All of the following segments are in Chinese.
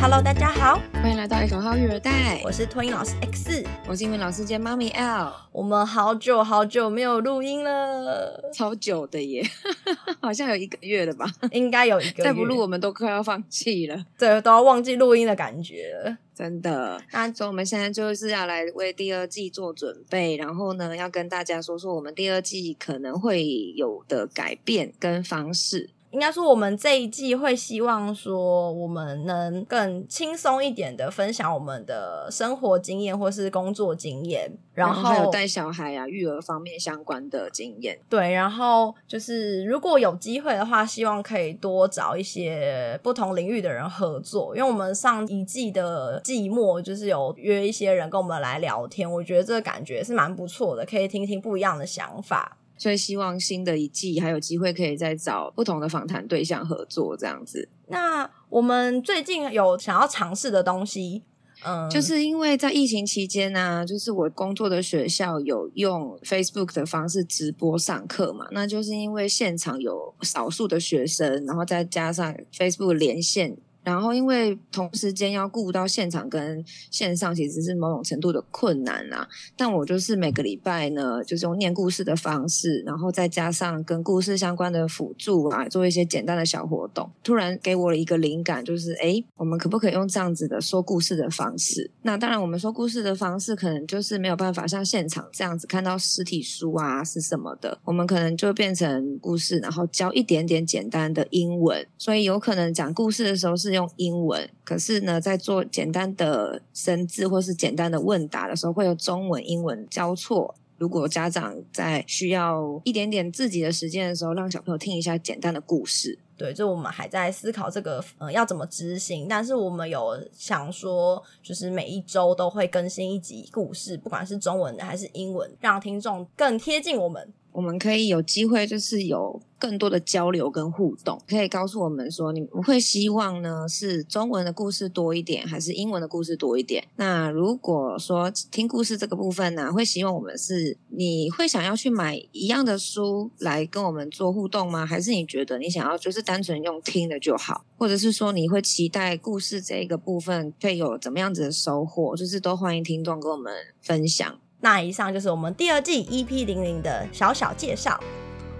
Hello，大家好，欢迎来到一口号育儿袋，我是托音老师 X，我是英文老师兼妈咪 L。我们好久好久没有录音了，超久的耶，好像有一个月了吧？应该有一个月，再不录我们都快要放弃了，对，都要忘记录音的感觉了。真的。那所以我们现在就是要来为第二季做准备，然后呢，要跟大家说说我们第二季可能会有的改变跟方式。应该说，我们这一季会希望说，我们能更轻松一点的分享我们的生活经验或是工作经验，然后还有带小孩啊、育儿方面相关的经验。对，然后就是如果有机会的话，希望可以多找一些不同领域的人合作，因为我们上一季的季末就是有约一些人跟我们来聊天，我觉得这个感觉是蛮不错的，可以听听不一样的想法。所以希望新的一季还有机会可以再找不同的访谈对象合作这样子。那我们最近有想要尝试的东西，嗯，就是因为在疫情期间呢，就是我工作的学校有用 Facebook 的方式直播上课嘛，那就是因为现场有少数的学生，然后再加上 Facebook 连线。然后，因为同时间要顾到现场跟线上，其实是某种程度的困难啦。但我就是每个礼拜呢，就是用念故事的方式，然后再加上跟故事相关的辅助啊，做一些简单的小活动。突然给我了一个灵感，就是哎，我们可不可以用这样子的说故事的方式？那当然，我们说故事的方式可能就是没有办法像现场这样子看到实体书啊是什么的。我们可能就变成故事，然后教一点点简单的英文。所以有可能讲故事的时候是。用英文，可是呢，在做简单的生字或是简单的问答的时候，会有中文、英文交错。如果家长在需要一点点自己的时间的时候，让小朋友听一下简单的故事。对，就我们还在思考这个，呃，要怎么执行。但是我们有想说，就是每一周都会更新一集故事，不管是中文的还是英文，让听众更贴近我们。我们可以有机会，就是有更多的交流跟互动，可以告诉我们说，你们会希望呢是中文的故事多一点，还是英文的故事多一点？那如果说听故事这个部分呢，会希望我们是你会想要去买一样的书来跟我们做互动吗？还是你觉得你想要就是单纯用听的就好？或者是说你会期待故事这个部分会有怎么样子的收获？就是都欢迎听众跟我们分享。那以上就是我们第二季 EP 零零的小小介绍，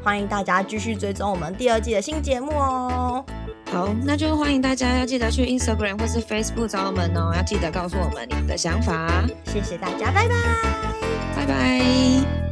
欢迎大家继续追踪我们第二季的新节目哦。好，那就欢迎大家要记得去 Instagram 或是 Facebook 找我们哦，要记得告诉我们你们的想法。谢谢大家，拜拜，拜拜。